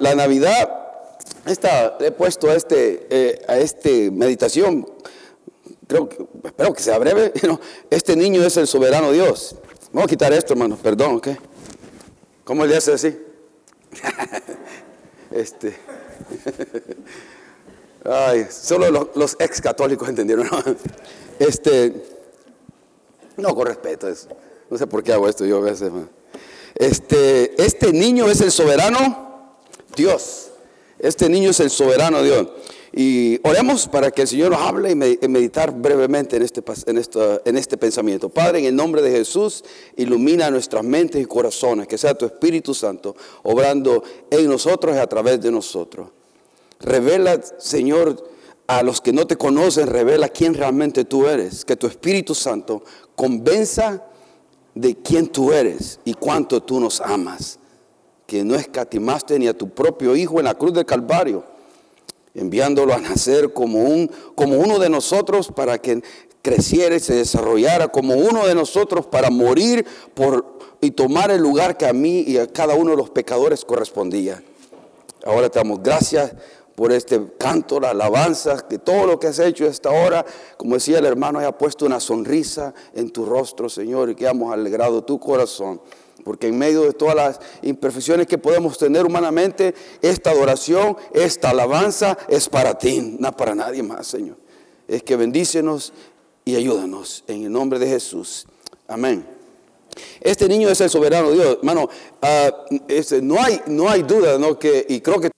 la, Navidad, esta, he puesto a este, eh, a este meditación, creo que, espero que sea breve, este niño es el soberano Dios. Vamos a quitar esto, hermano, perdón, ¿ok? ¿Cómo le hace así? este. Ay, solo los, los ex católicos entendieron. ¿no? Este, no, con respeto, es, no sé por qué hago esto yo a veces. Este, este niño es el soberano Dios. Este niño es el soberano Dios. Y oremos para que el Señor nos hable y me- y meditar brevemente en este, en este pensamiento. Padre, en el nombre de Jesús, ilumina nuestras mentes y corazones, que sea tu Espíritu Santo obrando en nosotros y a través de nosotros. Revela, Señor, a los que no te conocen, revela quién realmente tú eres. Que tu Espíritu Santo convenza de quién tú eres y cuánto tú nos amas. Que no escatimaste ni a tu propio Hijo en la cruz del Calvario, enviándolo a nacer como, un, como uno de nosotros para que creciera y se desarrollara como uno de nosotros para morir por, y tomar el lugar que a mí y a cada uno de los pecadores correspondía. Ahora te damos gracias por este canto, la alabanza, que todo lo que has hecho hasta ahora, como decía el hermano, haya puesto una sonrisa en tu rostro, Señor, y que hayamos alegrado tu corazón. Porque en medio de todas las imperfecciones que podemos tener humanamente, esta adoración, esta alabanza es para ti, no para nadie más, Señor. Es que bendícenos y ayúdanos en el nombre de Jesús. Amén. Este niño es el soberano Dios, hermano. ah, este, no, hay, no hay duda, ¿no? Que, y creo que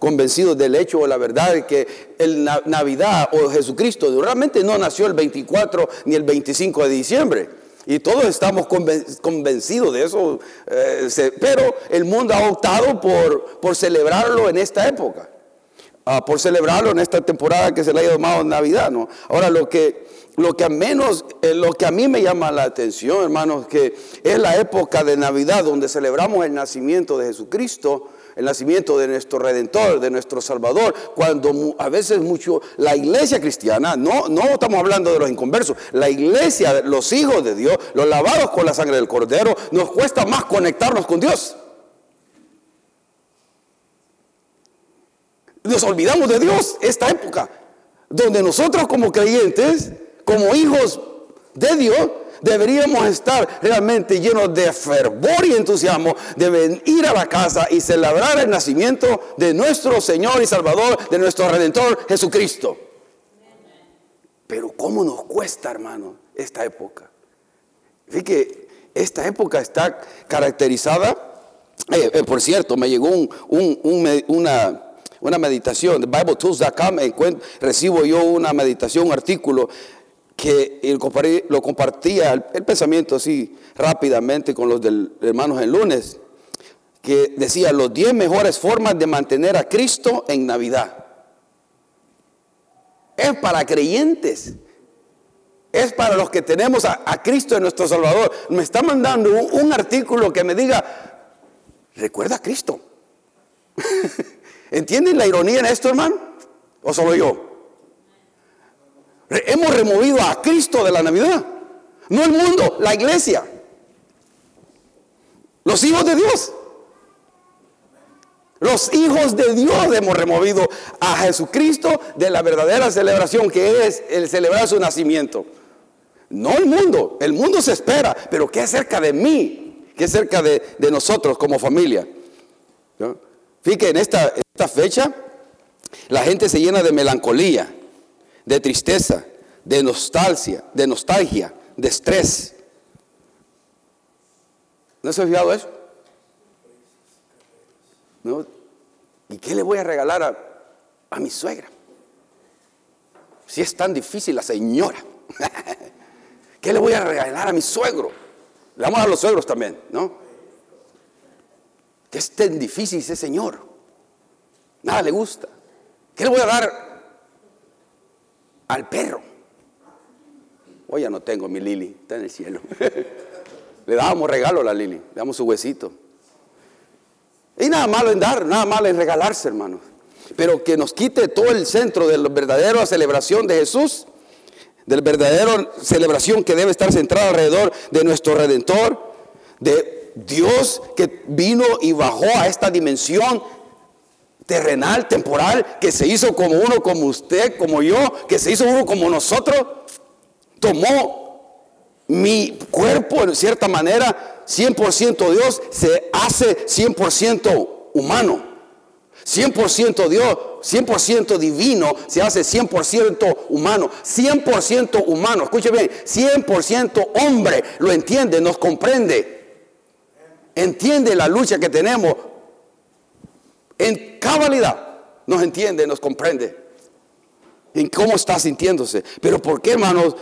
convencidos del hecho o la verdad de que el Na- Navidad o Jesucristo realmente no nació el 24 ni el 25 de diciembre. Y todos estamos conven- convencidos de eso, eh, pero el mundo ha optado por, por celebrarlo en esta época ah, por celebrarlo en esta temporada que se le ha llamado Navidad, ¿no? Ahora lo que, lo que a menos, eh, lo que a mí me llama la atención, hermanos, que es la época de Navidad donde celebramos el nacimiento de Jesucristo, el nacimiento de nuestro Redentor, de nuestro Salvador, cuando a veces mucho la iglesia cristiana, no, no estamos hablando de los inconversos, la iglesia, los hijos de Dios, los lavados con la sangre del Cordero, nos cuesta más conectarnos con Dios. Nos olvidamos de Dios esta época, donde nosotros como creyentes, como hijos de Dios, deberíamos estar realmente llenos de fervor y entusiasmo de venir a la casa y celebrar el nacimiento de nuestro Señor y Salvador, de nuestro Redentor Jesucristo. Pero ¿cómo nos cuesta, hermano, esta época? Fíjate esta época está caracterizada, eh, eh, por cierto, me llegó un- un- un una, una meditación BibleTools.com, recibo yo una meditación, un artículo que lo compartía el, pensamiento así rápidamente con los del hermanos el lunes, que decía los 10 mejores formas de mantener a Cristo en Navidad. Es para creyentes. Es para los que tenemos a, a Cristo en nuestro Salvador. Me está mandando un artículo que me diga, recuerda a Cristo. ¿Entienden la ironía en esto, hermano? ¿O solo yo? Hemos removido a Cristo de la Navidad. No el mundo, la iglesia. Los hijos de Dios. Los hijos de Dios hemos removido a Jesucristo de la verdadera celebración que es el celebrar su nacimiento. No el mundo, el mundo se espera, pero ¿qué acerca de mí? ¿Qué acerca de, de nosotros como familia? ¿No? Fíjate, en esta, en esta fecha la gente se llena de melancolía, de tristeza, de nostalgia, de nostalgia, de estrés. ¿No se ha fijado eso? ¿Y qué le voy a regalar a, a mi suegra? Si es tan difícil la señora. ¿Qué le voy a regalar a mi suegro? Le vamos a los suegros también, ¿no? ¿Qué es tan difícil ese señor? Nada le gusta. ¿Qué le voy a dar al perro? Hoy ya no tengo mi Lili, está en el cielo. le dábamos regalo a la Lili, le damos su huesito. Y nada malo en dar, nada malo en regalarse, hermanos. Pero que nos quite todo el centro de la verdadera celebración de Jesús, de la verdadera celebración que debe estar centrada alrededor de nuestro Redentor, de Dios que vino y bajó a esta dimensión terrenal, temporal, que se hizo como uno, como usted, como yo, que se hizo uno como nosotros, tomó mi cuerpo en cierta manera, 100% Dios, se hace 100% humano. 100% Dios, 100% divino, se hace 100% humano. 100% humano, escuche bien, 100% hombre, lo entiende, nos comprende. Entiende la lucha que tenemos en cabalidad nos entiende, nos comprende. En cómo está sintiéndose. Pero ¿por qué, hermanos?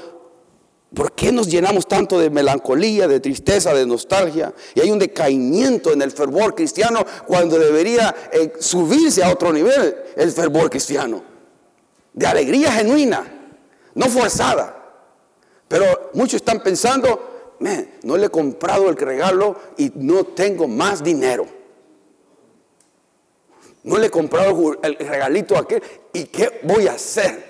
¿Por qué nos llenamos tanto de melancolía, de tristeza, de nostalgia? Y hay un decaimiento en el fervor cristiano cuando debería eh, subirse a otro nivel el fervor cristiano. De alegría genuina, no forzada. Pero muchos están pensando, no le he comprado el regalo y no tengo más dinero. No le he comprado el regalito a aquel. ¿Y qué voy a hacer?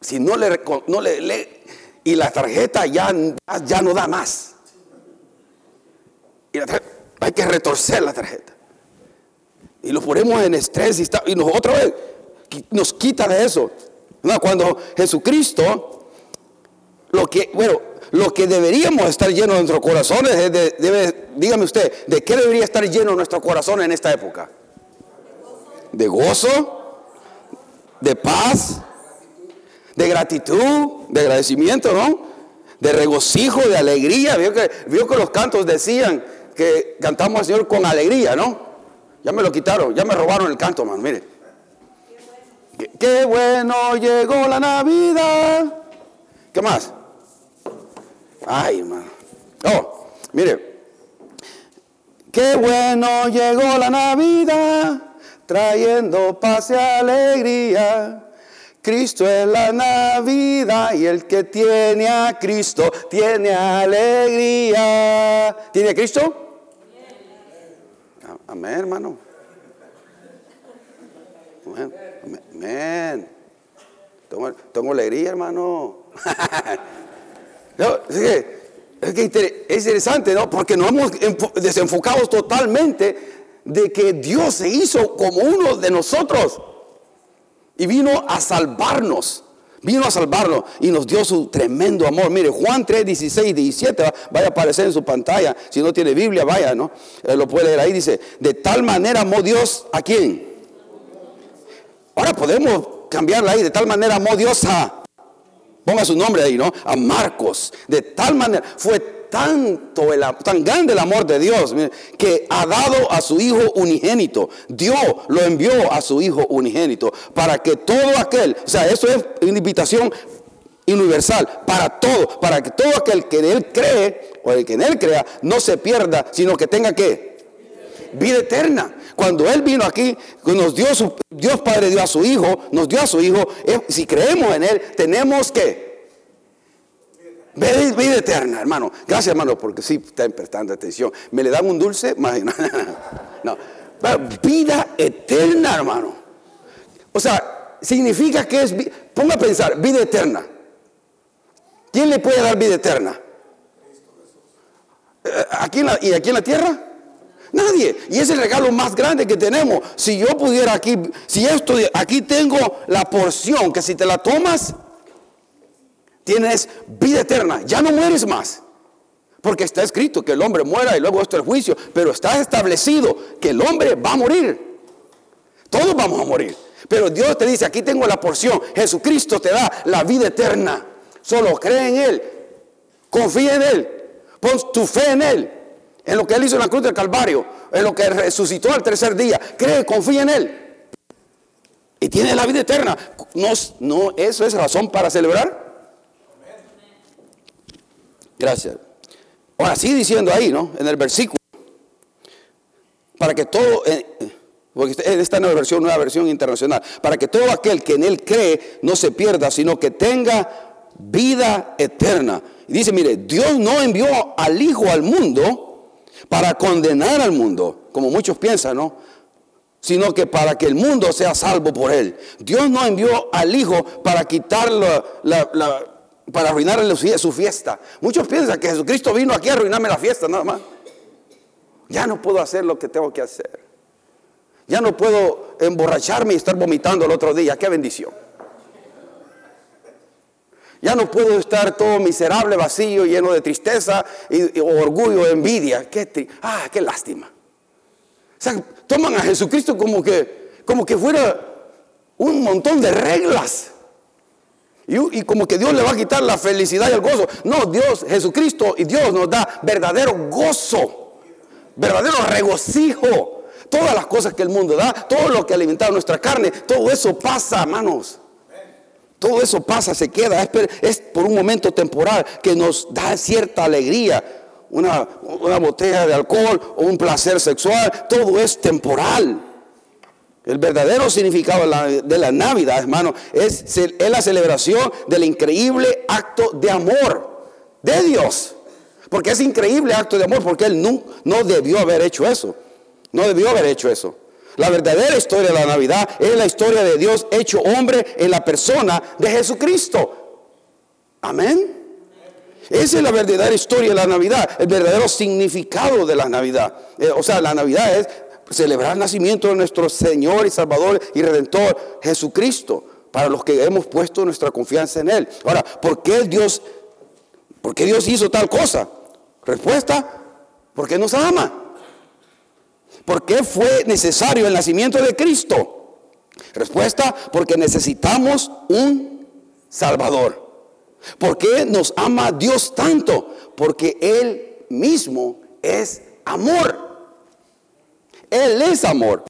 Si no le, no le, y la tarjeta ya, ya no da más. Y hay que retorcer la tarjeta. Y lo ponemos en estrés y, está, y nos, otra vez nos quita de eso. Cuando Jesucristo, lo que, bueno, lo que deberíamos estar llenos de nuestros corazones dígame usted, ¿de qué debería estar lleno nuestro corazón en esta época? ¿De gozo? ¿De paz? ¿De gratitud? ¿De agradecimiento, no? ¿De regocijo, de alegría? Vio que, vio que los cantos decían que cantamos al Señor con alegría, ¿no? Ya me lo quitaron, ya me robaron el canto, man, mire. Qué bueno llegó la Navidad. ¿Qué más? Ay, hermano. Oh, mire. Qué bueno llegó la Navidad, trayendo paz y alegría. Cristo es la Navidad y el que tiene a Cristo tiene alegría. ¿Tiene a Cristo? Amén, hermano. Amén. Tengo, tengo alegría, hermano. es, que, es interesante, ¿no? Porque nos hemos desenfocado totalmente de que Dios se hizo como uno de nosotros y vino a salvarnos. Vino a salvarnos y nos dio su tremendo amor. Mire, Juan 3, 16, 17, vaya a aparecer en su pantalla. Si no tiene Biblia, vaya, ¿no? Eh, lo puede leer ahí. Dice, de tal manera amó Dios a quién. Ahora podemos cambiarla ahí. De tal manera amó Dios a Ponga su nombre ahí, ¿no? A Marcos. De tal manera, fue tanto, el, tan grande el amor de Dios que ha dado a su Hijo unigénito. Dios lo envió a su Hijo unigénito para que todo aquel, o sea, eso es una invitación universal para todo, para que todo aquel que en Él cree o el que en Él crea no se pierda, sino que tenga que vida eterna. Cuando Él vino aquí, nos dio su, Dios Padre dio a su Hijo, nos dio a su Hijo. Si creemos en Él, tenemos que vida, eterna, hermano. Gracias, hermano, porque sí están prestando atención. ¿Me le dan un dulce? no. Vida eterna, hermano. O sea, significa que es, ponga a pensar, vida eterna. ¿Quién le puede dar vida eterna? Eh, ¿Aquí ¿Y aquí en la tierra? Nadie. Y es el regalo más grande que tenemos. Si yo pudiera aquí, si esto, aquí tengo la porción que si te la tomas, tienes vida eterna. Ya no mueres más. Porque está escrito que el hombre muera y luego esto es el juicio. Pero está establecido que el hombre va a morir. Todos vamos a morir. Pero Dios te dice, aquí tengo la porción. Jesucristo te da la vida eterna. Solo cree en Él. Confía en Él. Pon tu fe en Él en lo que Él hizo en la cruz del Calvario, en lo que resucitó al tercer día. Cree, confía en Él. Y tiene la vida eterna. No, no, eso es razón para celebrar. Gracias. Ahora sigue diciendo ahí, ¿no? En el versículo. Para que todo, eh, porque esta es una versión, nueva versión internacional. Para que todo aquel que en Él cree no se pierda, sino que tenga vida eterna. Y dice, mire, Dios no envió al Hijo al mundo para condenar al mundo, como muchos piensan, ¿no? Sino que para que el mundo sea salvo por él. Dios no envió al Hijo para quitarlo, para arruinarle su fiesta. Muchos piensan que Jesucristo vino aquí a arruinarme la fiesta, nada más. Ya no puedo hacer lo que tengo que hacer. Ya no puedo emborracharme y estar vomitando el otro día. Qué bendición. Ya no puedo estar todo miserable, vacío, lleno de tristeza y, orgullo, envidia. Qué ah, qué lástima. O sea, toman a Jesucristo como que, como que fuera un montón de reglas. Y, como que Dios le va a quitar la felicidad y el gozo. No, Dios, Jesucristo y Dios nos da verdadero gozo, verdadero regocijo. Todas las cosas que el mundo da, todo lo que alimenta nuestra carne, todo eso pasa, hermanos. Todo eso pasa, se queda, es, por un momento temporal que nos da cierta alegría. Una, botella de alcohol o un placer sexual, todo es temporal. El verdadero significado de la, Navidad, hermano, es, la celebración del increíble acto de amor de Dios. Porque es increíble acto de amor, porque Él no debió haber hecho eso. No debió haber hecho eso. La verdadera historia de la Navidad es la historia de Dios hecho hombre en la persona de Jesucristo. Amén. Esa es la verdadera historia de la Navidad, el verdadero significado de la Navidad. Eh, o sea, la Navidad es celebrar el nacimiento de nuestro Señor y Salvador y Redentor Jesucristo, para los que hemos puesto nuestra confianza en Él. Ahora, ¿por qué Dios, por qué Dios hizo tal cosa? Respuesta, porque nos ama. ¿Por qué fue necesario el nacimiento de Cristo? Respuesta, porque necesitamos un Salvador. ¿Por qué nos ama Dios tanto? Porque Él mismo es amor. Él es amor.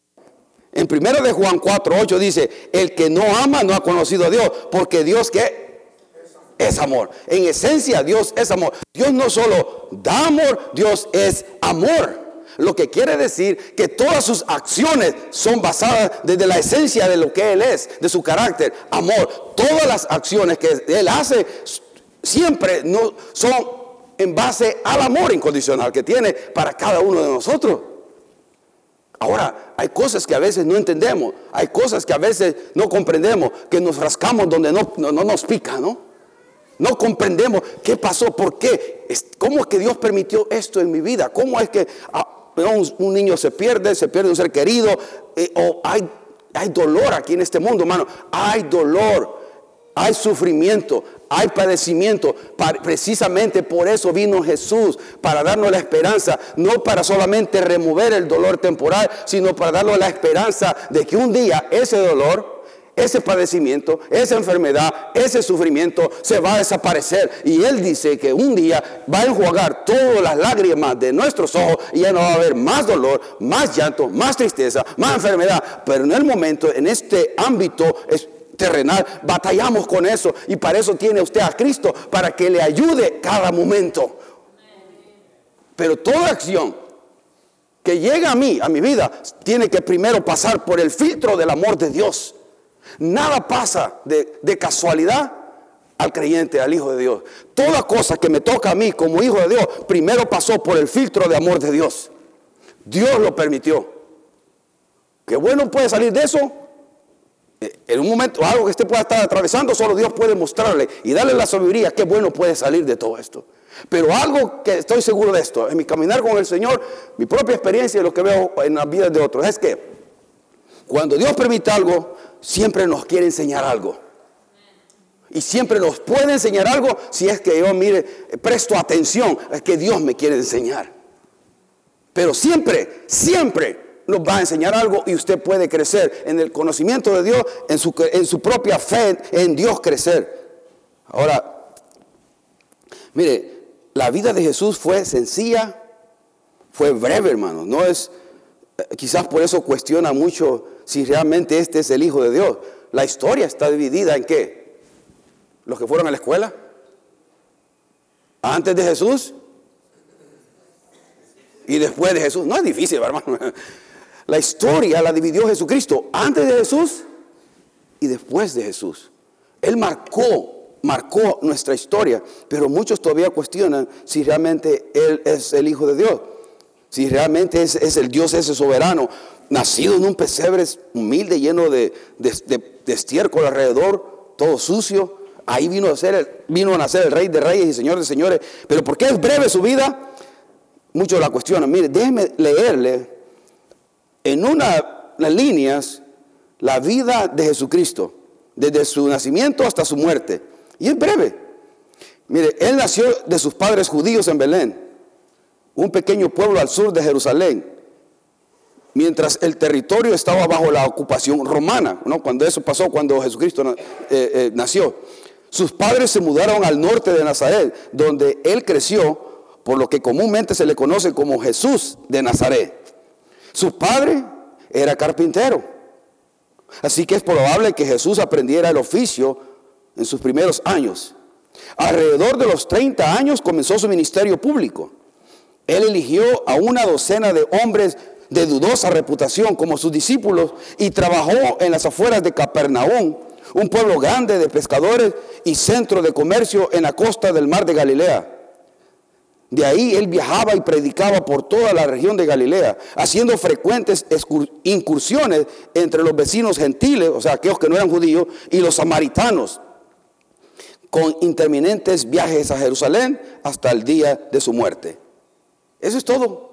En 1 de Juan 4, 8 dice, el que no ama no ha conocido a Dios, porque Dios que es amor. En esencia Dios es amor. Dios no solo da amor, Dios es amor. Lo que quiere decir que todas sus acciones son basadas desde la esencia de lo que Él es, de su carácter, amor. Todas las acciones que Él hace siempre no, son en base al amor incondicional que tiene para cada uno de nosotros. Ahora, hay cosas que a veces no entendemos, hay cosas que a veces no comprendemos, que nos rascamos donde no, no, nos pica, ¿no? No comprendemos qué pasó, por qué, cómo es que Dios permitió esto en mi vida, cómo es que ah, un, niño se pierde, se pierde un ser querido, eh, o hay, hay dolor aquí en este mundo, hermano. Hay dolor, hay sufrimiento, hay padecimiento. precisamente por eso vino Jesús, para darnos la esperanza, no para solamente remover el dolor temporal, sino para darnos la esperanza de que un día ese dolor ese padecimiento, esa enfermedad, ese sufrimiento se va a desaparecer. Y Él dice que un día va a enjuagar todas las lágrimas de nuestros ojos y ya no va a haber más dolor, más llanto, más tristeza, más enfermedad. Pero en el momento, en este ámbito terrenal, batallamos con eso. Y para eso tiene usted a Cristo, para que le ayude cada momento. Pero toda acción que llega a mí, a mi vida, tiene que primero pasar por el filtro del amor de Dios. Nada pasa de, casualidad al creyente, al Hijo de Dios. Toda cosa que me toca a mí como Hijo de Dios, primero pasó por el filtro de amor de Dios. Dios lo permitió. ¿Qué bueno puede salir de eso? En un momento, algo que usted pueda estar atravesando, solo Dios puede mostrarle y darle la sabiduría. Qué bueno puede salir de todo esto. Pero algo que estoy seguro de esto, en mi caminar con el Señor, mi propia experiencia y lo que veo en las vidas de otros, es que cuando Dios permite algo, siempre nos quiere enseñar algo. Y siempre nos puede enseñar algo si es que yo, mire, presto atención a que Dios me quiere enseñar. Pero siempre, siempre nos va a enseñar algo y usted puede crecer en el conocimiento de Dios, en su, en su propia fe, en Dios crecer. Ahora, mire, la vida de Jesús fue sencilla, fue breve, hermano. No es, eh, quizás por eso cuestiona mucho si realmente este es el Hijo de Dios. La historia está dividida en qué? Los que fueron a la escuela. Antes de Jesús y después de Jesús. No es difícil, hermano. La historia la dividió Jesucristo antes de Jesús y después de Jesús. Él marcó, marcó nuestra historia, pero muchos todavía cuestionan si realmente Él es el Hijo de Dios, si realmente es, es el Dios ese soberano nacido en un pesebre humilde, lleno de, estiércol alrededor, todo sucio. Ahí vino a, ser vino a nacer el rey de reyes y señor de señores. Pero ¿por qué es breve su vida? Muchos la cuestionan. Mire, déjeme leerle en una las líneas la vida de Jesucristo, desde su nacimiento hasta su muerte. Y es breve. Mire, él nació de sus padres judíos en Belén, un pequeño pueblo al sur de Jerusalén, mientras el territorio estaba bajo la ocupación romana, cuando eso pasó, cuando Jesucristo eh, eh, nació. Sus padres se mudaron al norte de Nazaret, donde él creció, por lo que comúnmente se le conoce como Jesús de Nazaret. Su padre era carpintero. Así que es probable que Jesús aprendiera el oficio en sus primeros años. Alrededor de los 30 años comenzó su ministerio público. Él eligió a una docena de hombres de dudosa reputación como sus discípulos y trabajó en las afueras de Capernaum, un pueblo grande de pescadores y centro de comercio en la costa del mar de Galilea. De ahí él viajaba y predicaba por toda la región de Galilea, haciendo frecuentes incursiones entre los vecinos gentiles, o sea, aquellos que no eran judíos, y los samaritanos, con interminentes viajes a Jerusalén hasta el día de su muerte. Eso es todo.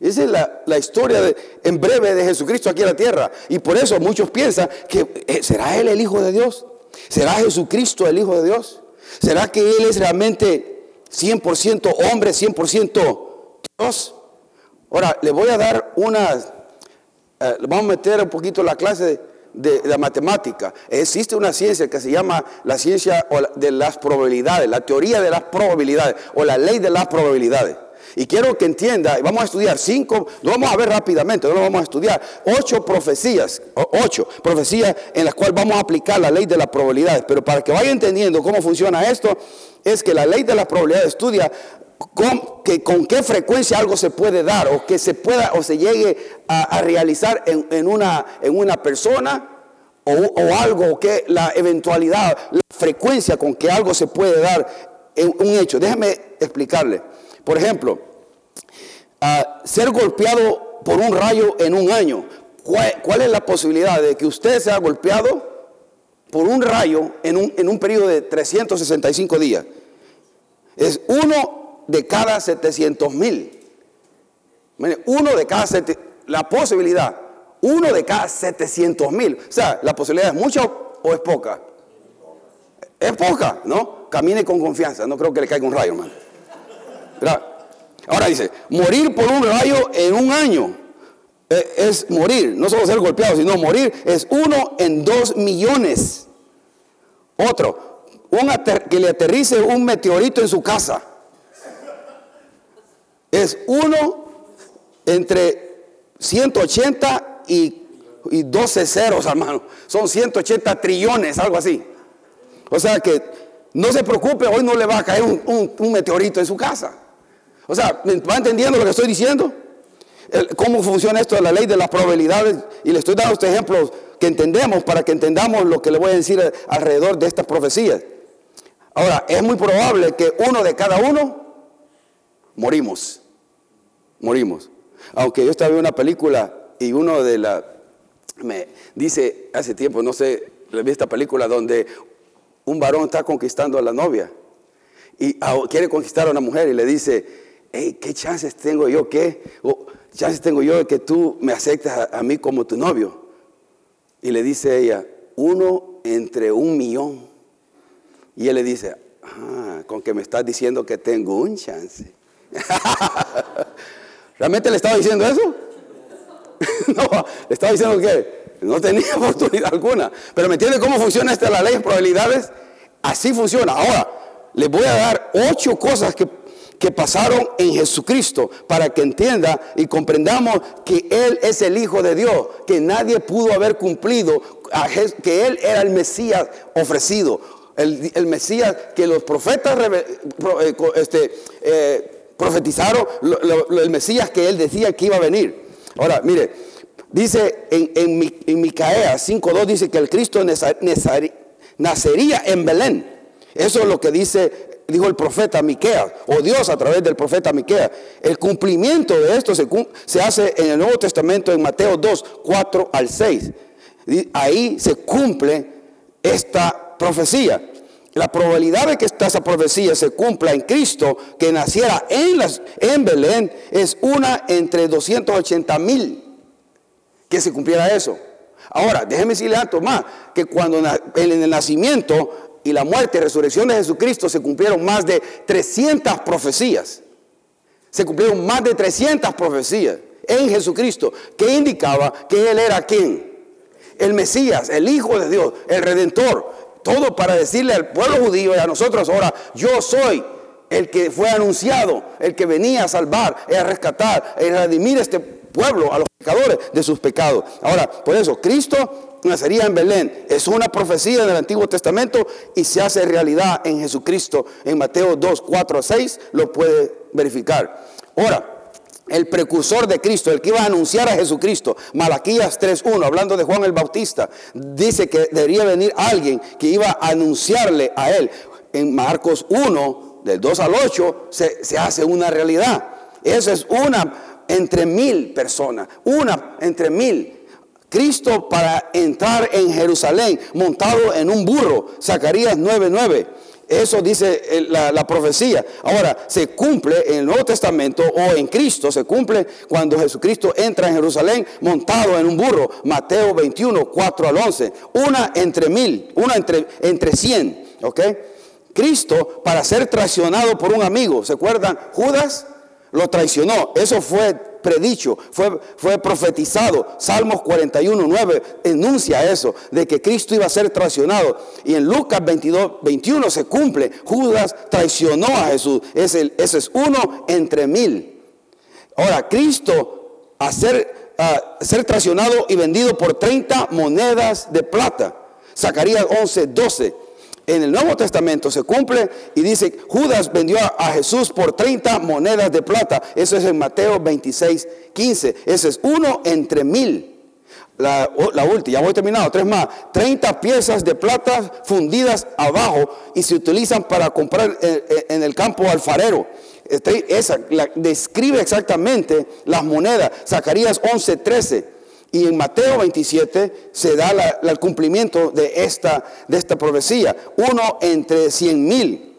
Esa es la, historia en breve de Jesucristo aquí en la tierra. Y por eso muchos piensan que eh, ¿será Él el Hijo de Dios? ¿Será Jesucristo el Hijo de Dios? ¿Será que Él es realmente 100% hombre, 100% Dios? Ahora, le voy a dar una, eh, vamos a meter un poquito la clase de, la matemática. Existe una ciencia que se llama la ciencia de las probabilidades, la teoría de las probabilidades o la ley de las probabilidades. Y quiero que entienda, vamos a estudiar cinco, lo vamos a ver rápidamente, no lo vamos a estudiar, ocho profecías, ocho profecías en las cuales vamos a aplicar la ley de las probabilidades. Pero para que vaya entendiendo cómo funciona esto, es que la ley de las probabilidades estudia con, qué frecuencia algo se puede dar o que se pueda o se llegue a, realizar en, una, en una persona o, o, algo, que la eventualidad, la frecuencia con que algo se puede dar en un hecho. Déjame explicarle. Por ejemplo, ser golpeado por un rayo en un año. ¿Cuál, es la posibilidad de que usted sea golpeado por un rayo en un, en un periodo de 365 días? Es uno de cada 700 mil. Uno de cada la posibilidad, uno de cada 700 mil. O sea, la posibilidad es mucha o es poca. Es poca, ¿no? Camine con confianza, no creo que le caiga un rayo, hermano. Ahora dice, morir por un rayo en un año eh, es morir, no solo ser golpeado, sino morir es uno en dos millones. Otro, que le aterrice un meteorito en su casa. Es uno entre 180 y, 12 ceros, hermano. Son 180 trillones, algo así. O sea que no se preocupe, hoy no le va a caer un meteorito en su casa. O sea, ¿va entendiendo lo que estoy diciendo? ¿Cómo funciona esto de la ley de las probabilidades? Y le estoy dando este ejemplo que entendemos para que entendamos lo que le voy a decir alrededor de estas profecías. Ahora, es muy probable que uno de cada uno morimos. Morimos. Aunque yo estaba viendo una película y uno de la me dice hace tiempo, no sé, le vi esta película donde un varón está conquistando a la novia y quiere conquistar a una mujer y le dice, ¿qué chances tengo yo que, chances tengo yo de que tú me aceptes a, mí como tu novio? Y le dice ella, uno entre un millón. Y él le dice, ah, con que me estás diciendo que tengo un chance. ¿Realmente le estaba diciendo eso? no, le estaba diciendo que no tenía oportunidad alguna. Pero ¿me entiende cómo funciona esta la ley de probabilidades? Así funciona. Ahora, les voy a dar ocho cosas que que pasaron en Jesucristo para que entienda y comprendamos que Él es el Hijo de Dios, que nadie pudo haber cumplido, que Él era el Mesías ofrecido, el, Mesías que los profetas eh, este, eh, profetizaron, el Mesías que Él decía que iba a venir. Ahora, mire, dice en, en, en Micaea 5.2 dice que el Cristo nacería en Belén. Eso es lo que dice dijo el profeta Miqueas, o Dios a través del profeta Miqueas. El cumplimiento de esto se, se, hace en el Nuevo Testamento en Mateo 2, 4 al 6. Ahí se cumple esta profecía. La probabilidad de que esta profecía se cumpla en Cristo, que naciera en, las, en Belén, es una entre 280 mil. que se cumpliera eso. Ahora, déjeme decirle algo más, que cuando en el nacimiento y la muerte y resurrección de Jesucristo se cumplieron más de 300 profecías. Se cumplieron más de 300 profecías en Jesucristo que indicaba que Él era quién? El Mesías, el Hijo de Dios, el Redentor. Todo para decirle al pueblo judío y a nosotros ahora, yo soy el que fue anunciado, el que venía a salvar, a rescatar, a redimir este pueblo, a los pecadores de sus pecados. Ahora, por eso, Cristo nacería en Belén. Es una profecía del Antiguo Testamento y se hace realidad en Jesucristo. En Mateo 2, 4 a 6 lo puede verificar. Ahora, el precursor de Cristo, el que iba a anunciar a Jesucristo, Malaquías 3.1, hablando de Juan el Bautista, dice que debería venir alguien que iba a anunciarle a él. En Marcos 1, del 2 al 8, se, se hace una realidad. Eso es una entre mil personas, una entre mil. Cristo para entrar en Jerusalén montado en un burro, Zacarías 9:9. Eso dice eh, la, profecía. Ahora, se cumple en el Nuevo Testamento o en Cristo, se cumple cuando Jesucristo entra en Jerusalén montado en un burro. Mateo 21, 4 al 11. Una entre mil, una entre, entre cien. ¿Ok? Cristo para ser traicionado por un amigo. ¿Se acuerdan? Judas lo traicionó. Eso fue predicho, fue, fue profetizado. Salmos 41, 9 enuncia eso, de que Cristo iba a ser traicionado. Y en Lucas 22, 21 se cumple. Judas traicionó a Jesús. Ese, es uno entre mil. Ahora, Cristo a ser, a ser traicionado y vendido por 30 monedas de plata. Zacarías 11, 12 en el Nuevo Testamento se cumple y dice, Judas vendió a, Jesús por 30 monedas de plata. Eso es en Mateo 26, 15. Ese es uno entre mil. La, última, ya voy terminado, tres más. 30 piezas de plata fundidas abajo y se utilizan para comprar en, el campo alfarero. Este, esa describe exactamente las monedas. Zacarías 11, 13. Y en Mateo 27 se da el cumplimiento de esta, de esta profecía. Uno entre cien mil.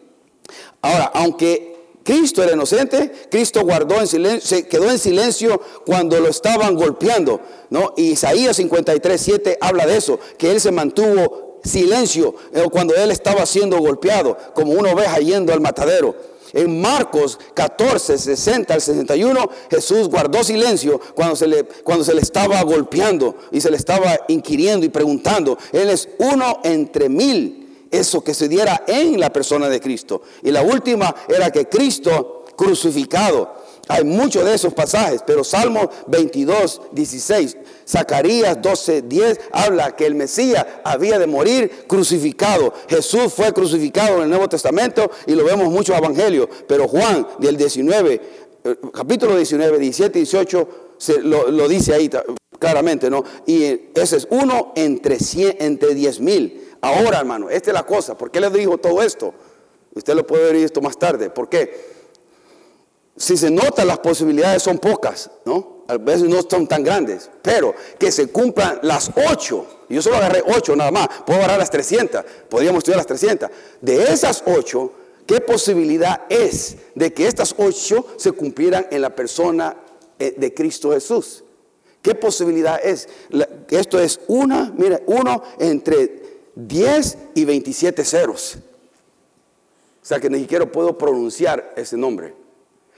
Ahora, aunque Cristo era inocente, Cristo guardó en silencio, se quedó en silencio cuando lo estaban golpeando. ¿no? Y Isaías 53, 7 habla de eso, que él se mantuvo silencio eh, cuando él estaba siendo golpeado, como una oveja yendo al matadero. En Marcos 14, 60 al 61, Jesús guardó silencio cuando se, le, cuando se le estaba golpeando y se le estaba inquiriendo y preguntando. Él es uno entre mil. Eso que se diera en la persona de Cristo. Y la última era que Cristo crucificado hay muchos de esos pasajes, pero Salmo 22, 16, Zacarías 12, 10 habla que el Mesías había de morir crucificado. Jesús fue crucificado en el Nuevo Testamento y lo vemos en Evangelio, pero Juan del 19, eh, capítulo 19, 17 y 18 se, lo, dice ahí claramente, ¿no? Y ese es uno entre, 100, entre 10 mil. Ahora, hermano, esta es la cosa. ¿Por qué le digo todo esto? Usted lo puede ver esto más tarde. ¿Por qué? Si se nota las posibilidades son pocas, ¿no? A veces no son tan grandes, pero que se cumplan las ocho, yo solo agarré ocho nada más, puedo agarrar las 300, podríamos estudiar las 300. De esas ocho, ¿qué posibilidad es de que estas ocho se cumplieran en la persona eh, de Cristo Jesús? ¿Qué posibilidad es? Esto es una, mire, uno entre 10 y 27 ceros. O sea que ni siquiera puedo pronunciar ese nombre.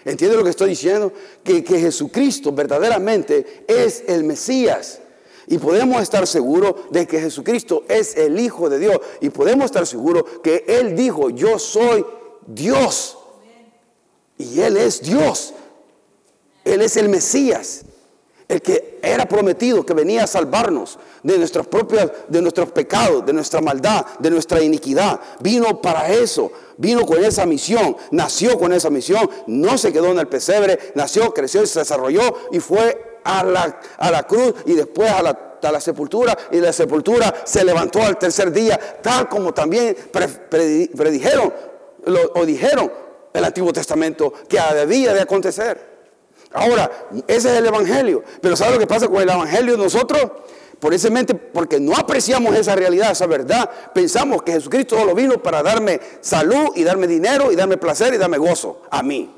¿Entiende lo que estoy diciendo? Que, Jesucristo verdaderamente es el Mesías. Y podemos estar seguros de que Jesucristo es el Hijo de Dios. Y podemos estar seguros que Él dijo, yo soy Dios. Y Él es Dios. Él es el Mesías. El que era prometido que venía a salvarnos de nuestras propias, de nuestros pecados, de nuestra maldad, de nuestra iniquidad. Vino para eso vino con esa misión, nació con esa misión, no se quedó en el pesebre, nació, creció y se desarrolló y fue a la, a la cruz y después a la, a la sepultura y la sepultura se levantó al tercer día, tal como también predijeron o dijeron el Antiguo Testamento que debía de acontecer. Ahora, ese es el Evangelio. Pero ¿sabe lo que pasa con el Evangelio nosotros? Por esa mente, porque no apreciamos esa realidad, esa verdad, pensamos que Jesucristo solo vino para darme salud y darme dinero y darme placer y darme gozo a mí.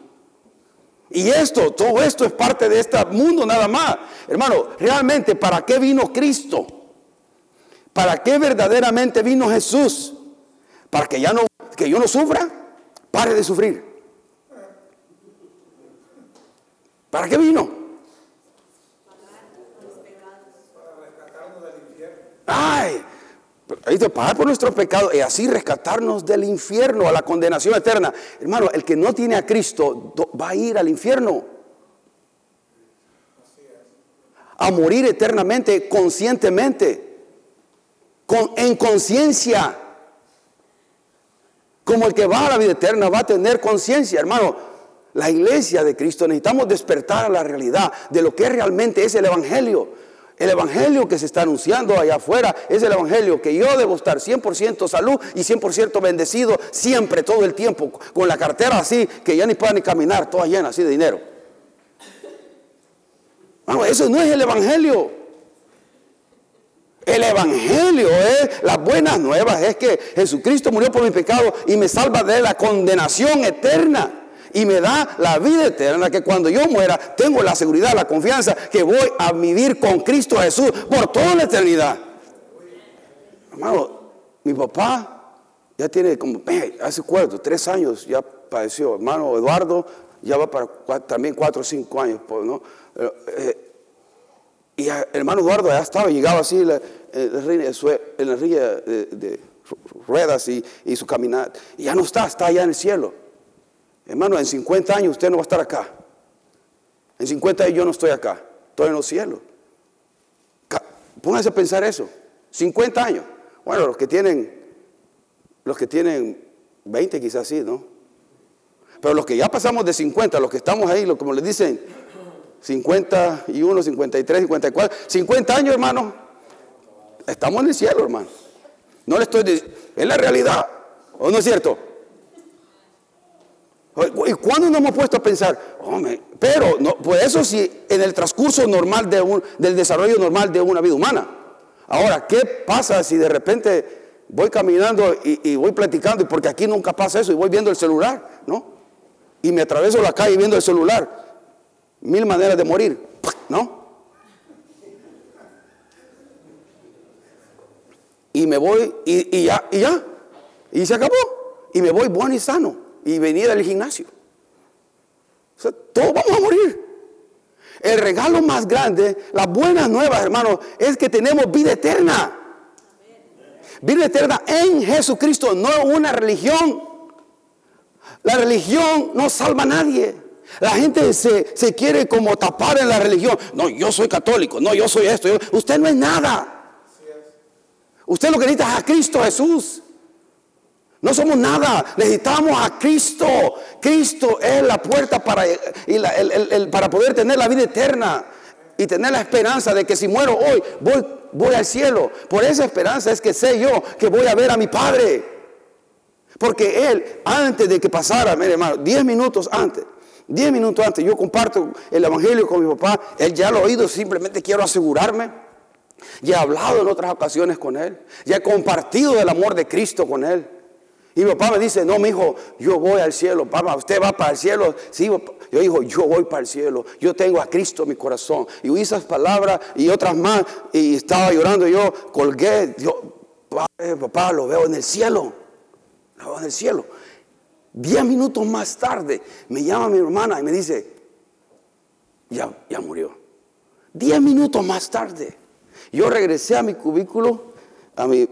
Y esto, todo esto es parte de este mundo nada más. Hermano, realmente, ¿para qué vino Cristo? ¿Para qué verdaderamente vino Jesús? Para que ya no, que yo no sufra, pare de sufrir. ¿Para qué vino? Ay, hay que pagar por nuestros pecados y así rescatarnos del infierno, a la condenación eterna. Hermano, el que no tiene a Cristo va a ir al infierno. A morir eternamente, conscientemente, con, en conciencia. Como el que va a la vida eterna va a tener conciencia, hermano. La iglesia de Cristo necesitamos despertar a la realidad de lo que realmente es el Evangelio. El evangelio que se está anunciando allá afuera es el evangelio que yo debo estar 100% salud y 100% bendecido siempre, todo el tiempo, con la cartera así que ya ni pueda ni caminar, toda llena así de dinero. eso no es el evangelio. El evangelio es las buenas nuevas, es que Jesucristo murió por mi pecado y me salva de la condenación eterna y me da la vida eterna, que cuando yo muera tengo la seguridad, la confianza que voy a vivir con Cristo Jesús por toda la eternidad. Hermano, mi papá ya tiene como, hace cuatro, tres años ya padeció. Hermano Eduardo ya va para también cuatro o cinco años, pues, ¿no? Eh, y hermano Eduardo ya estaba, llegaba así en la, en de, ruedas y, y su caminata. Y ya no está, está allá en el cielo. Hermano, en 50 años usted no va a estar acá. En 50 años yo no estoy acá. Estoy en los cielos. Pónganse a pensar eso. 50 años. Bueno, los que tienen, los que tienen 20 quizás sí, ¿no? Pero los que ya pasamos de 50, los que estamos ahí, como les dicen, 51, 53, 54, 50 años, hermano. Estamos en el cielo, hermano. No le estoy diciendo, es la realidad. ¿O no es cierto? ¿Y cuándo nos hemos puesto a pensar? pero no, pues eso sí, en el transcurso normal de un, del desarrollo normal de una vida humana. Ahora, ¿qué pasa si de repente voy caminando y, voy platicando? Porque aquí nunca pasa eso y voy viendo el celular, ¿no? Y me atraveso la calle viendo el celular. Mil maneras de morir, ¿no? Y me voy y ya, y ya. Y se acabó. Y me voy bueno y sano y venir al gimnasio. todos vamos a morir. El regalo más grande, las buenas nuevas, hermanos, es que tenemos vida eterna. Vida eterna en Jesucristo, no una religión. La religión no salva a nadie. La gente se, se, quiere como tapar en la religión. No, yo soy católico, no, yo soy esto. usted no es nada. Usted lo que necesita es a Cristo Jesús. No somos nada, necesitamos a Cristo. Cristo es la puerta para, para poder tener la vida eterna y tener la esperanza de que si muero hoy, voy, voy al cielo. Por esa esperanza es que sé yo que voy a ver a mi Padre. Porque Él, antes de que pasara, mire hermano, 10 minutos antes, 10 minutos antes, yo comparto el Evangelio con mi papá, Él ya lo ha oído, simplemente quiero asegurarme. Ya he hablado en otras ocasiones con Él, ya he compartido del amor de Cristo con Él. Y mi papá me dice, no, mi hijo, yo voy al cielo. Papá, usted va para el cielo. Sí, yo digo, yo voy para el cielo. Yo tengo a Cristo en mi corazón. Y oí esas palabras y otras más. Y estaba llorando. Yo colgué. Yo, papá, lo veo en el cielo. Lo veo en el cielo. Diez minutos más tarde me llama mi hermana y me dice, ya, ya murió. Diez minutos más tarde. Yo regresé a mi cubículo, a mi,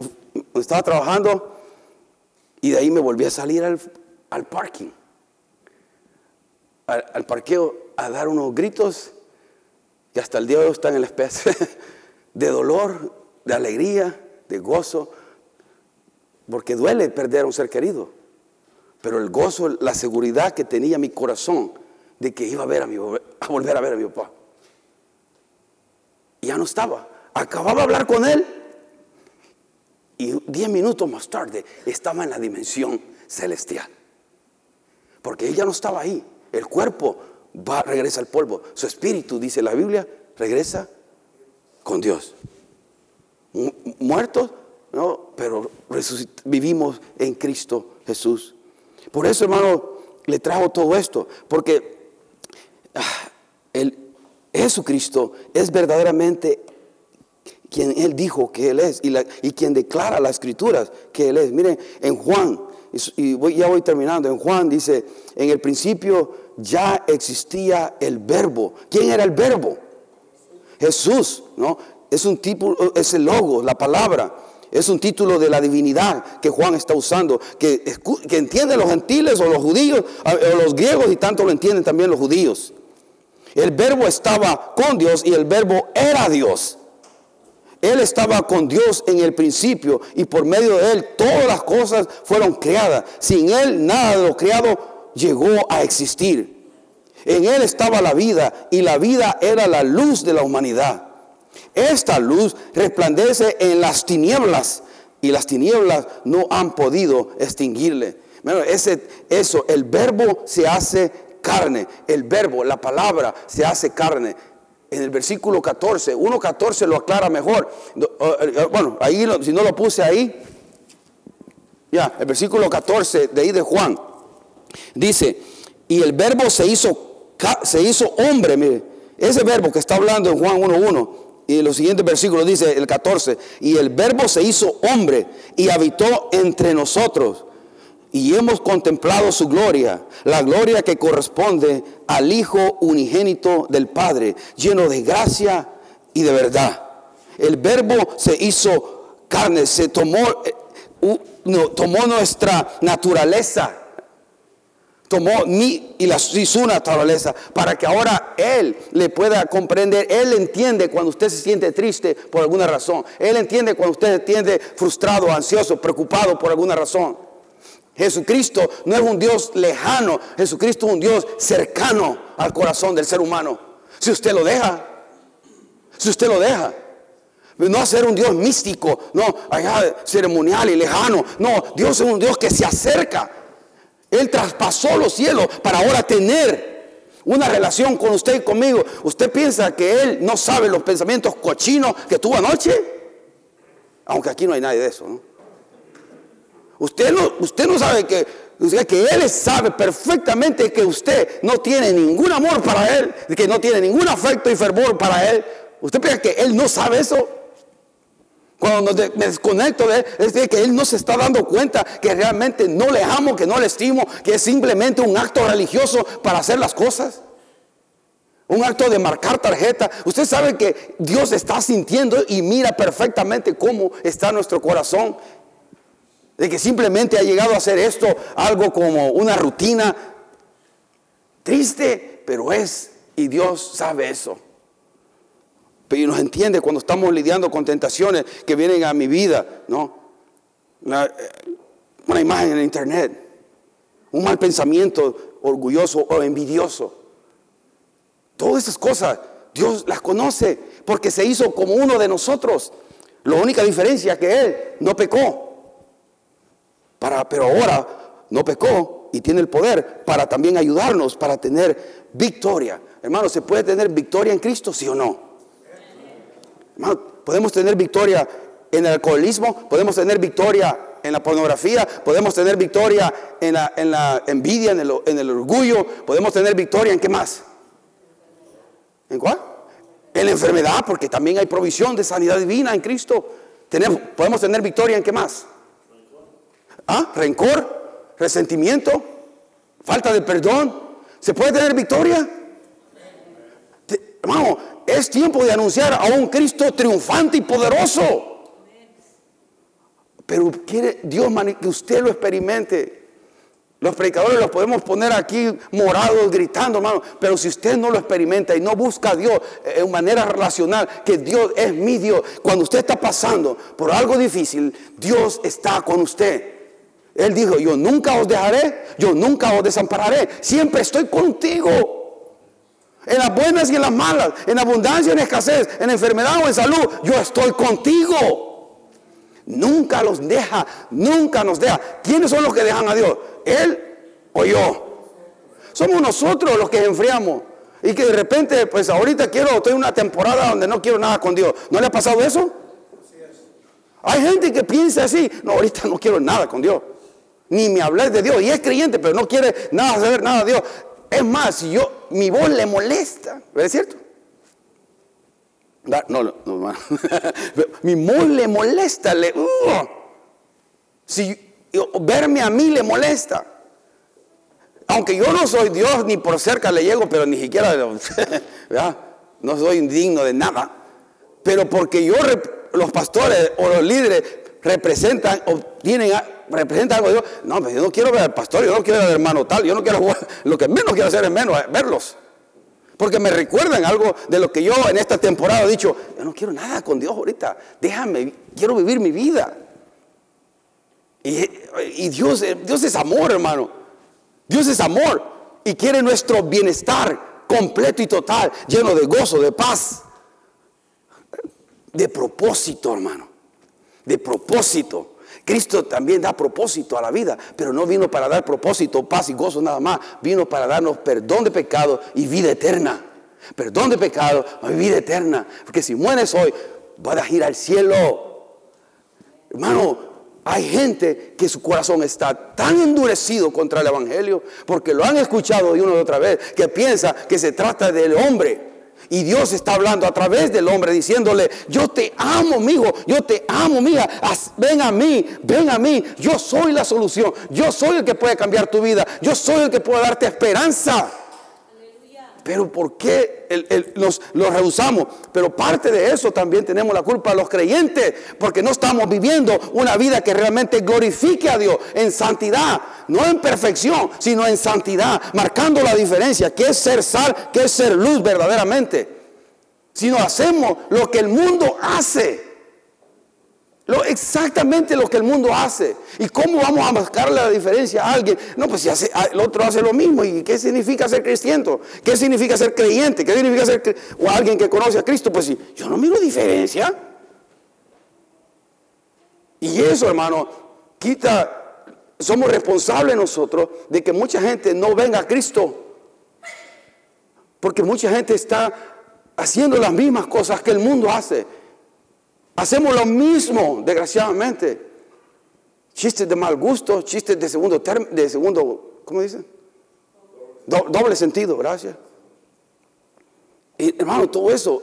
estaba trabajando y de ahí me volví a salir al, parking, al, parqueo, a dar unos gritos. Y hasta el día de hoy está en el especie de dolor, de alegría, de gozo. Porque duele perder a un ser querido. Pero el gozo, la seguridad que tenía mi corazón de que iba a, ver a, mi, a volver a ver a mi papá. Ya no estaba. Acababa de hablar con él y diez minutos más tarde estaba en la dimensión celestial. Porque ella no estaba ahí. El cuerpo va, regresa al polvo. Su espíritu, dice la Biblia, regresa con Dios. Muertos, no, pero vivimos en Cristo Jesús. Por eso, hermano, le trajo todo esto. Porque ah, Jesucristo es verdaderamente quien Él dijo que Él es y, quien declara las escrituras que Él es. Miren, en Juan, y ya voy terminando, en Juan dice, en el principio ya existía el verbo. ¿Quién era el verbo? Jesús, ¿no? Es un tipo, es el logo, la palabra. Es un título de la divinidad que Juan está usando, que, que entienden los gentiles o los judíos o los griegos y tanto lo entienden también los judíos. El verbo estaba con Dios y el verbo era Dios. Él estaba con Dios en el principio y por medio de Él todas las cosas fueron creadas. Sin Él nada de lo creado llegó a existir. En Él estaba la vida y la vida era la luz de la humanidad. Esta luz resplandece en las tinieblas y las tinieblas no han podido extinguirle. eso, el verbo se hace carne, el verbo, la palabra se hace carne en el versículo 14. 1.14 lo aclara mejor. Eh, eh, bueno, ahí si no lo puse ahí. Ya, el versículo 14 de ahí de Juan. Dice, y el verbo se hizo, se hizo hombre, mire. Ese verbo que está hablando en Juan 1.1 y en los siguientes versículos dice el 14, y el verbo se hizo hombre y habitó entre nosotros y hemos contemplado su gloria, la gloria que corresponde al Hijo unigénito del Padre, lleno de gracia y de verdad. El verbo se hizo carne, se tomó, eh, tomó nuestra naturaleza, tomó mi y, la, y su naturaleza, para que ahora Él le pueda comprender. Él entiende cuando usted se siente triste por alguna razón. Él entiende cuando usted se siente frustrado, ansioso, preocupado por alguna razón. Jesucristo no es un Dios lejano, Jesucristo es un Dios cercano al corazón del ser humano. Si usted lo deja, si usted lo deja, no ser un Dios místico, no, ceremonial y lejano, no, Dios es un Dios que se acerca. Él traspasó los cielos para ahora tener una relación con usted y conmigo. ¿Usted piensa que Él no sabe los pensamientos cochinos que tuvo anoche? Aunque aquí no hay nadie de eso, ¿no? Usted no, usted no sabe que, que Él sabe perfectamente que usted no tiene ningún amor para Él, que no tiene ningún afecto y fervor para Él. ¿Usted piensa que Él no sabe eso? Cuando me desconecto de Él, es que Él no se está dando cuenta que realmente no le amo, que no le estimo, que es simplemente un acto religioso para hacer las cosas. Un acto de marcar tarjeta. Usted sabe que Dios está sintiendo y mira perfectamente cómo está nuestro corazón de que simplemente ha llegado a hacer esto algo como una rutina triste, pero es, y Dios sabe eso. Pero nos entiende cuando estamos lidiando con tentaciones que vienen a mi vida, ¿no? una imagen en internet, un mal pensamiento orgulloso o envidioso. Todas esas cosas Dios las conoce porque se hizo como uno de nosotros. La única diferencia es que Él no pecó pero ahora no pecó y tiene el poder para también ayudarnos, para tener victoria. Hermano, ¿se puede tener victoria en Cristo, sí o no? Hermano, podemos tener victoria en el alcoholismo, podemos tener victoria en la pornografía, podemos tener victoria en la, envidia, en el, orgullo, podemos tener victoria en qué más? ¿En cuál? En la enfermedad, porque también hay provisión de sanidad divina en Cristo. Tenemos, podemos tener victoria en qué más? ¿Ah? ¿Rencor? ¿Resentimiento? ¿Falta de perdón? ¿Se puede tener victoria? Hermano, es tiempo de anunciar a un Cristo triunfante y poderoso. Pero quiere Dios que usted lo experimente. Los predicadores los podemos poner aquí morados, gritando, hermano. Pero si usted no lo experimenta y no busca a Dios en manera relacional, que Dios es mi Dios, cuando usted está pasando por algo difícil, Dios está con usted. Él dijo, yo nunca os dejaré, yo nunca os desampararé, siempre estoy contigo. En las buenas y en las malas, en abundancia y en escasez, en enfermedad o en salud, yo estoy contigo. Nunca los deja, nunca nos deja. ¿Quiénes son los que dejan a Dios? ¿Él o yo? Somos nosotros los que enfriamos. Y que de repente, pues ahorita quiero, estoy en una temporada donde no quiero nada con Dios. ¿No le ha pasado eso? Hay gente que piensa así, no, ahorita no quiero nada con Dios ni me hables de Dios. Y es creyente, pero no quiere nada saber nada de Dios. Es más, si yo, mi voz le molesta, ¿es cierto? No, no, no, mi voz le molesta, le, uh. si verme a mí le molesta. Aunque yo no soy Dios ni por cerca le llego, pero ni siquiera, no soy indigno de nada. Pero porque yo, los pastores o los líderes representan o tienen, representan algo de Dios. No, yo no quiero ver al pastor, yo no quiero ver al hermano tal, yo no quiero, lo que menos quiero hacer es menos verlos. Porque me recuerdan algo de lo que yo en esta temporada he dicho, yo no quiero nada con Dios ahorita, déjame, quiero vivir mi vida. Y, Dios, Dios es amor, hermano. Dios es amor y quiere nuestro bienestar completo y total, lleno de gozo, de paz, de propósito, hermano. De propósito. Cristo también da propósito a la vida, pero no vino para dar propósito, paz y gozo nada más. Vino para darnos perdón de pecado y vida eterna. Perdón de pecado y vida eterna. Porque si mueres hoy, vas a ir al cielo. Hermano, hay gente que su corazón está tan endurecido contra el Evangelio, porque lo han escuchado de una y otra vez, que piensa que se trata del hombre y Dios está hablando a través del hombre diciéndole, yo te amo, amigo, yo te amo, amiga, ven a mí, ven a mí, yo soy la solución, yo soy el que puede cambiar tu vida, yo soy el que puede darte esperanza. Pero ¿por qué nos lo rehusamos? Pero parte de eso también tenemos la culpa los creyentes, porque no estamos viviendo una vida que realmente glorifique a Dios en santidad, no en perfección, sino en santidad, marcando la diferencia, que es ser sal, que es ser luz verdaderamente. Si no hacemos lo que el mundo hace, lo, exactamente lo que el mundo hace. ¿Y cómo vamos a marcarle la diferencia a alguien? No, pues si hace, el otro hace lo mismo. ¿Y qué significa ser cristiano? ¿Qué significa ser creyente? ¿Qué significa ser o alguien que conoce a Cristo? Pues si yo no miro diferencia. Y eso, hermano, quita, somos responsables nosotros de que mucha gente no venga a Cristo. Porque mucha gente está haciendo las mismas cosas que el mundo hace. Hacemos lo mismo, desgraciadamente. Chistes de mal gusto, chistes de segundo, de segundo ¿cómo dicen? doble sentido, gracias. Y, hermano, todo eso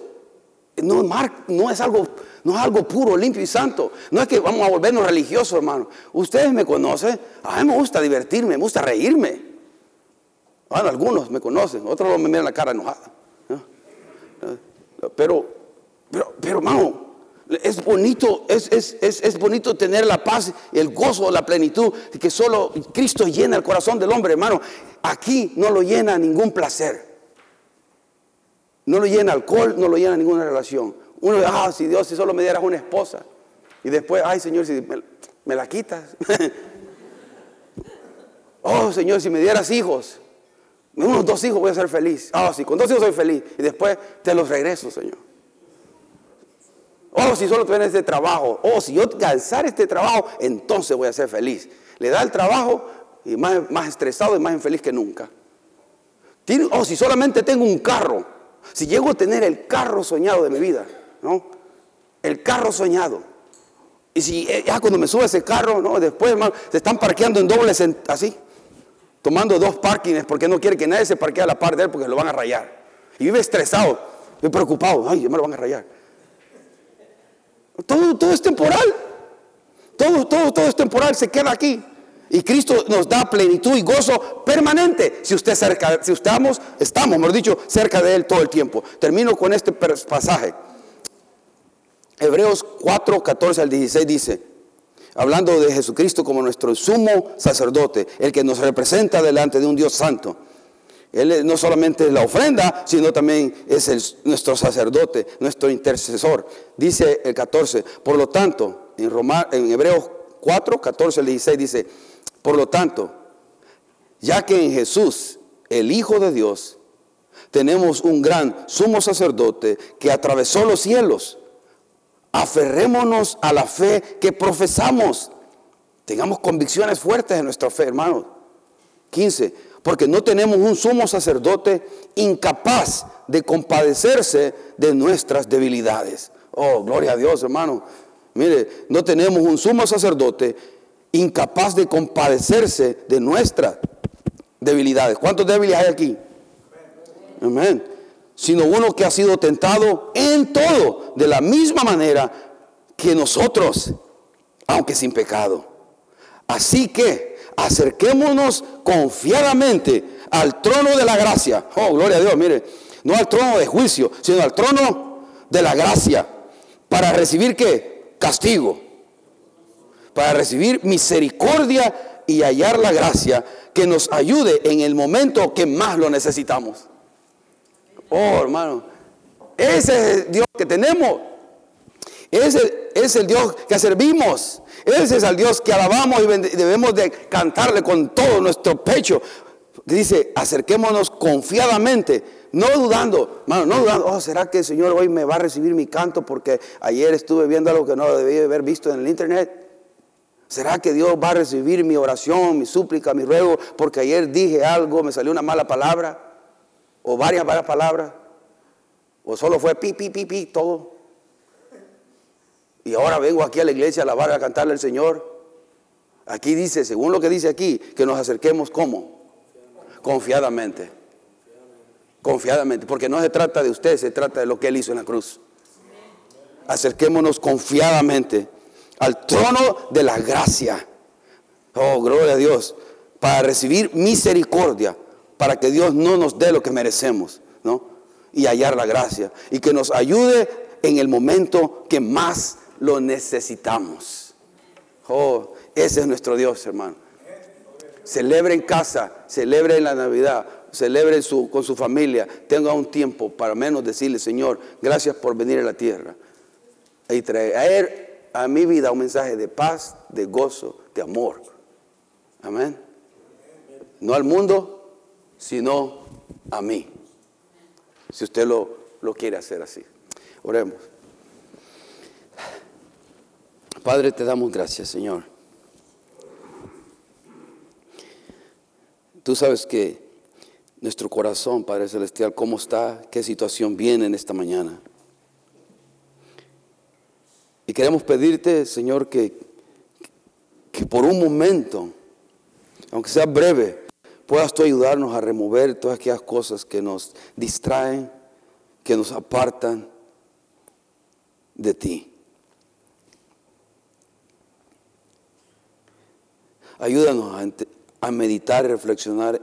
no, no, es algo, no es algo puro, limpio y santo. No es que vamos a volvernos religiosos, hermano. Ustedes me conocen. A mí me gusta divertirme, me gusta reírme. Bueno, algunos me conocen, otros me miran la cara enojada. Pero, pero, pero, hermano, es bonito, es, es, bonito tener la paz, el gozo, la plenitud, que solo Cristo llena el corazón del hombre, hermano. Aquí no lo llena ningún placer. No lo llena alcohol, no lo llena ninguna relación. Uno ah, si Dios, si solo me dieras una esposa. Y después, ay Señor, si me, la quitas. oh Señor, si me dieras hijos. Unos dos hijos voy a ser feliz. Ah, sí, con dos hijos soy feliz. Y después te los regreso, Señor. Oh, si solo tienes este trabajo. Oh, si yo alcanzar este trabajo, entonces voy a ser feliz. Le da el trabajo y más, más estresado y más infeliz que nunca. oh, si solamente tengo un carro. Si llego a tener el carro soñado de mi vida, ¿no? El carro soñado. Y si eh, ya cuando me sube ese carro, ¿no? Después, hermano, se están parqueando en dobles así. Tomando dos parkings porque no quiere que nadie se parquee a la par de él porque lo van a rayar. Y vive estresado, y preocupado. Ay, me lo van a rayar. Todo, todo es temporal. Todo, todo, todo es temporal, se queda aquí. Y Cristo nos da plenitud y gozo permanente si usted cerca, si estamos, estamos, hemos dicho, cerca de Él todo el tiempo. Termino con este pasaje. Hebreos 4, 14 al 16 dice, hablando de Jesucristo como nuestro sumo sacerdote, el que nos representa delante de un Dios santo. Él no solamente es la ofrenda, sino también es nuestro sacerdote, nuestro intercesor. Dice el 14, por lo tanto, en, en Hebreos 4, 14 al 16 dice, por lo tanto, ya que en Jesús, el Hijo de Dios, tenemos un gran sumo sacerdote que atravesó los cielos, aferrémonos a la fe que profesamos. Tengamos convicciones fuertes en nuestra fe, hermanos. 15 porque no tenemos un sumo sacerdote incapaz de compadecerse de nuestras debilidades. Oh, gloria a Dios, hermano. Mire, no tenemos un sumo sacerdote incapaz de compadecerse de nuestras debilidades. ¿Cuántos débiles hay aquí? Amén. Sino uno que ha sido tentado en todo, de la misma manera que nosotros, aunque sin pecado. Así que acerquémonos confiadamente al trono de la gracia. Oh, gloria a Dios, mire, no al trono de juicio, sino al trono de la gracia. Para recibir qué? Castigo. Para recibir misericordia y hallar la gracia que nos ayude en el momento que más lo necesitamos. Oh, hermano, ese es el Dios que tenemos. Ese es el Dios que servimos. Ese es el Dios que alabamos y debemos de cantarle con todo nuestro pecho. Dice, acerquémonos confiadamente, no dudando, hermano, no dudando, oh, ¿será que el Señor hoy me va a recibir mi canto porque ayer estuve viendo algo que no debía haber visto en el internet? ¿Será que Dios va a recibir mi oración, mi súplica, mi ruego porque ayer dije algo, me salió una mala palabra? ¿O varias malas palabras? ¿O solo fue pi, pi, pi, pi, todo? Y ahora vengo aquí a la iglesia a alabar, a cantarle al Señor. Aquí dice, según lo que dice aquí, que nos acerquemos como? Confiadamente. Confiadamente. Porque no se trata de usted, se trata de lo que Él hizo en la cruz. Acerquémonos confiadamente al trono de la gracia. Oh, gloria a Dios. Para recibir misericordia. Para que Dios no nos dé lo que merecemos. ¿no? Y hallar la gracia. Y que nos ayude en el momento que más lo necesitamos. Oh, ese es nuestro Dios, hermano. Celebre en casa, celebre en la Navidad, celebre con su familia. Tenga un tiempo para menos decirle, Señor, gracias por venir a la tierra. Y traer a mi vida un mensaje de paz, de gozo, de amor. Amén. No al mundo, sino a mí. Si usted lo, lo quiere hacer así. Oremos. Padre, te damos gracias, Señor. Tú sabes que nuestro corazón, Padre Celestial, cómo está, qué situación viene en esta mañana. Y queremos pedirte, Señor, que, que por un momento, aunque sea breve, puedas tú ayudarnos a remover todas aquellas cosas que nos distraen, que nos apartan de ti. Ayúdanos a, a meditar y reflexionar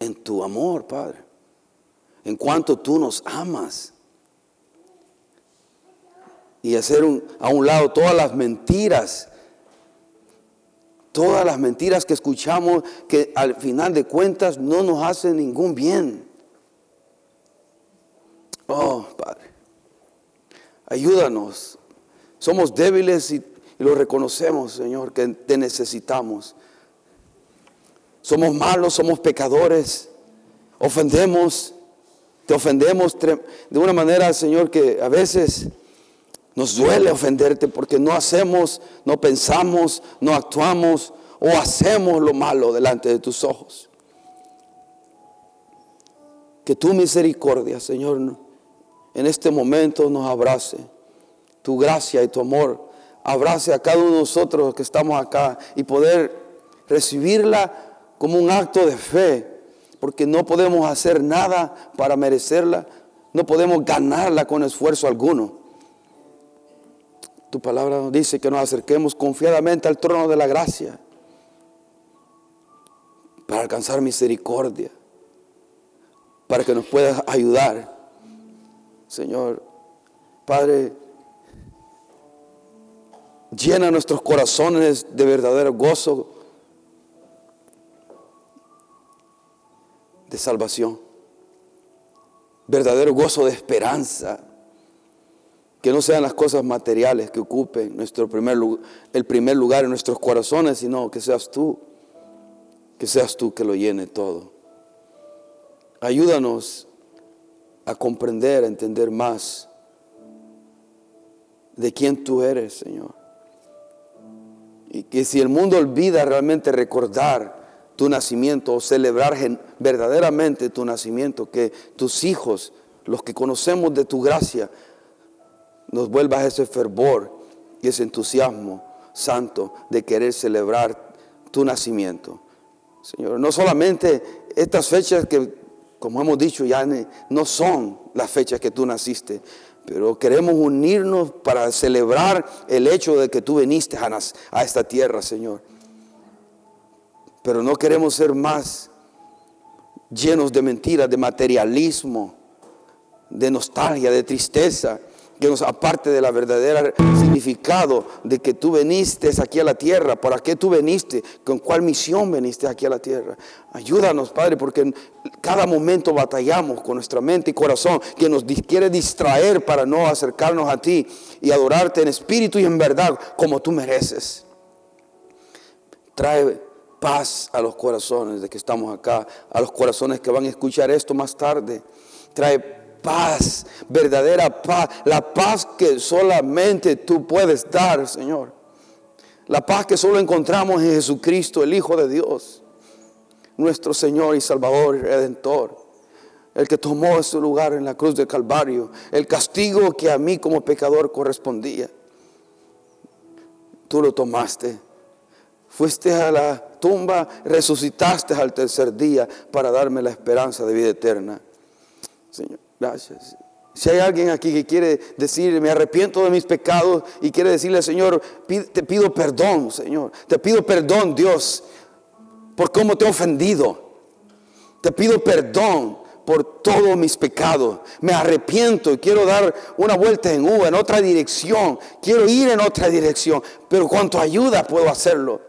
en tu amor, Padre. En cuanto tú nos amas y hacer a un lado todas las mentiras, todas las mentiras que escuchamos que al final de cuentas no nos hacen ningún bien. Oh, Padre, ayúdanos. Somos débiles y, y lo reconocemos, Señor, que te necesitamos. Somos malos, somos pecadores, ofendemos, te ofendemos de una manera, Señor, que a veces nos duele ofenderte porque no hacemos, no pensamos, no actuamos o hacemos lo malo delante de tus ojos. Que tu misericordia, Señor, en este momento nos abrace. Tu gracia y tu amor abrace a cada uno de nosotros que estamos acá y poder recibirla como un acto de fe, porque no podemos hacer nada para merecerla, no podemos ganarla con esfuerzo alguno. Tu palabra nos dice que nos acerquemos confiadamente al trono de la gracia para alcanzar misericordia, para que nos puedas ayudar. Señor, Padre, llena nuestros corazones de verdadero gozo, de salvación, verdadero gozo de esperanza que no sean las cosas materiales que ocupen nuestro primer, el primer lugar en nuestros corazones, sino que seas tú, que seas tú que lo llene todo. Ayúdanos a comprender, a entender más de quién tú eres, Señor. Y que si el mundo olvida realmente recordar tu nacimiento o celebrar verdaderamente tu nacimiento, que tus hijos, los que conocemos de tu gracia, nos vuelvas ese fervor y ese entusiasmo santo de querer celebrar tu nacimiento. Señor, no solamente estas fechas que como hemos dicho, ya no son las fechas que tú naciste, pero queremos unirnos para celebrar el hecho de que tú viniste a, esta tierra, Señor. Pero no queremos ser más llenos de mentiras, de materialismo, de nostalgia, de tristeza que nos aparte de la verdadera significado de que tú veniste aquí a la tierra, para qué tú veniste, con cuál misión veniste aquí a la tierra. Ayúdanos, Padre, porque en cada momento batallamos con nuestra mente y corazón que nos quiere distraer para no acercarnos a ti y adorarte en espíritu y en verdad como tú mereces. Trae paz a los corazones de que estamos acá, a los corazones que van a escuchar esto más tarde. Trae paz, verdadera paz, la paz que solamente tú puedes dar, Señor. La paz que solo encontramos en Jesucristo, el Hijo de Dios, nuestro Señor y Salvador y Redentor. El que tomó su lugar en la cruz de Calvario, el castigo que a mí como pecador correspondía. Tú lo tomaste. Fuiste a la tumba, resucitaste al tercer día para darme la esperanza de vida eterna. Señor, Gracias. Si hay alguien aquí que quiere decir, me arrepiento de mis pecados y quiere decirle, Señor, te pido perdón, Señor. Te pido perdón, Dios, por cómo te he ofendido. Te pido perdón por todos mis pecados. Me arrepiento y quiero dar una vuelta en U, en otra dirección. Quiero ir en otra dirección. Pero con tu ayuda puedo hacerlo.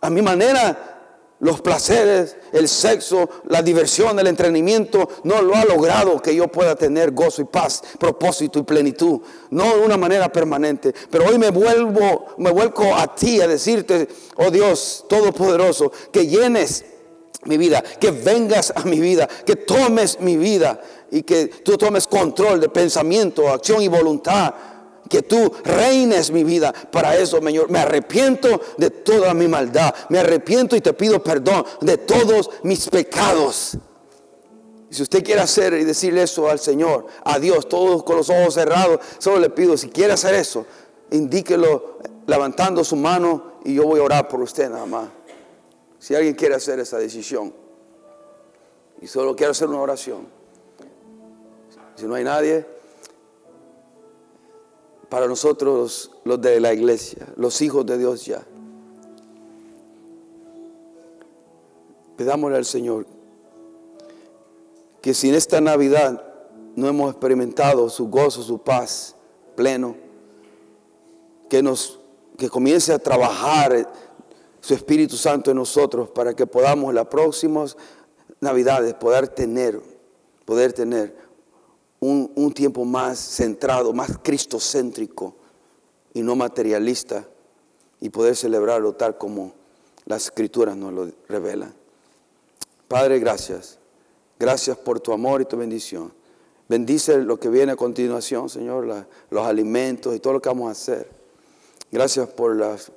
A mi manera los placeres, el sexo, la diversión, el entrenamiento, no lo ha logrado que yo pueda tener gozo y paz, propósito y plenitud. No de una manera permanente. Pero hoy me vuelvo, me vuelco a ti a decirte, oh Dios Todopoderoso, que llenes mi vida, que vengas a mi vida, que tomes mi vida y que tú tomes control de pensamiento, acción y voluntad que tú reines mi vida. Para eso, Señor, me arrepiento de toda mi maldad. Me arrepiento y te pido perdón de todos mis pecados. si usted quiere hacer y decirle eso al Señor, a Dios, todos con los ojos cerrados, solo le pido, si quiere hacer eso, indíquelo levantando su mano y yo voy a orar por usted nada más. Si alguien quiere hacer esa decisión y solo quiere hacer una oración. Si no hay nadie, para nosotros los de la iglesia, los hijos de Dios ya. Pedámosle al Señor que si en esta Navidad no hemos experimentado su gozo, su paz pleno, que nos que comience a trabajar su Espíritu Santo en nosotros para que podamos las próximas Navidades poder tener, poder tener un, tiempo más centrado, más cristocéntrico y no materialista y poder celebrarlo tal como las escrituras nos lo revelan. Padre, gracias. Gracias por tu amor y tu bendición. Bendice lo que viene a continuación, Señor, los alimentos y todo lo que vamos a hacer. Gracias por las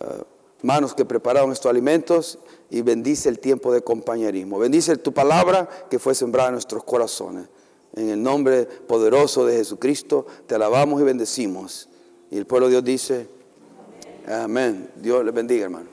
ah, manos que prepararon estos alimentos y bendice el tiempo de compañerismo. Bendice tu palabra que fue sembrada en nuestros corazones. En el nombre poderoso de Jesucristo te alabamos y bendecimos. Y el pueblo de Dios dice, amén. Dios les bendiga, hermano.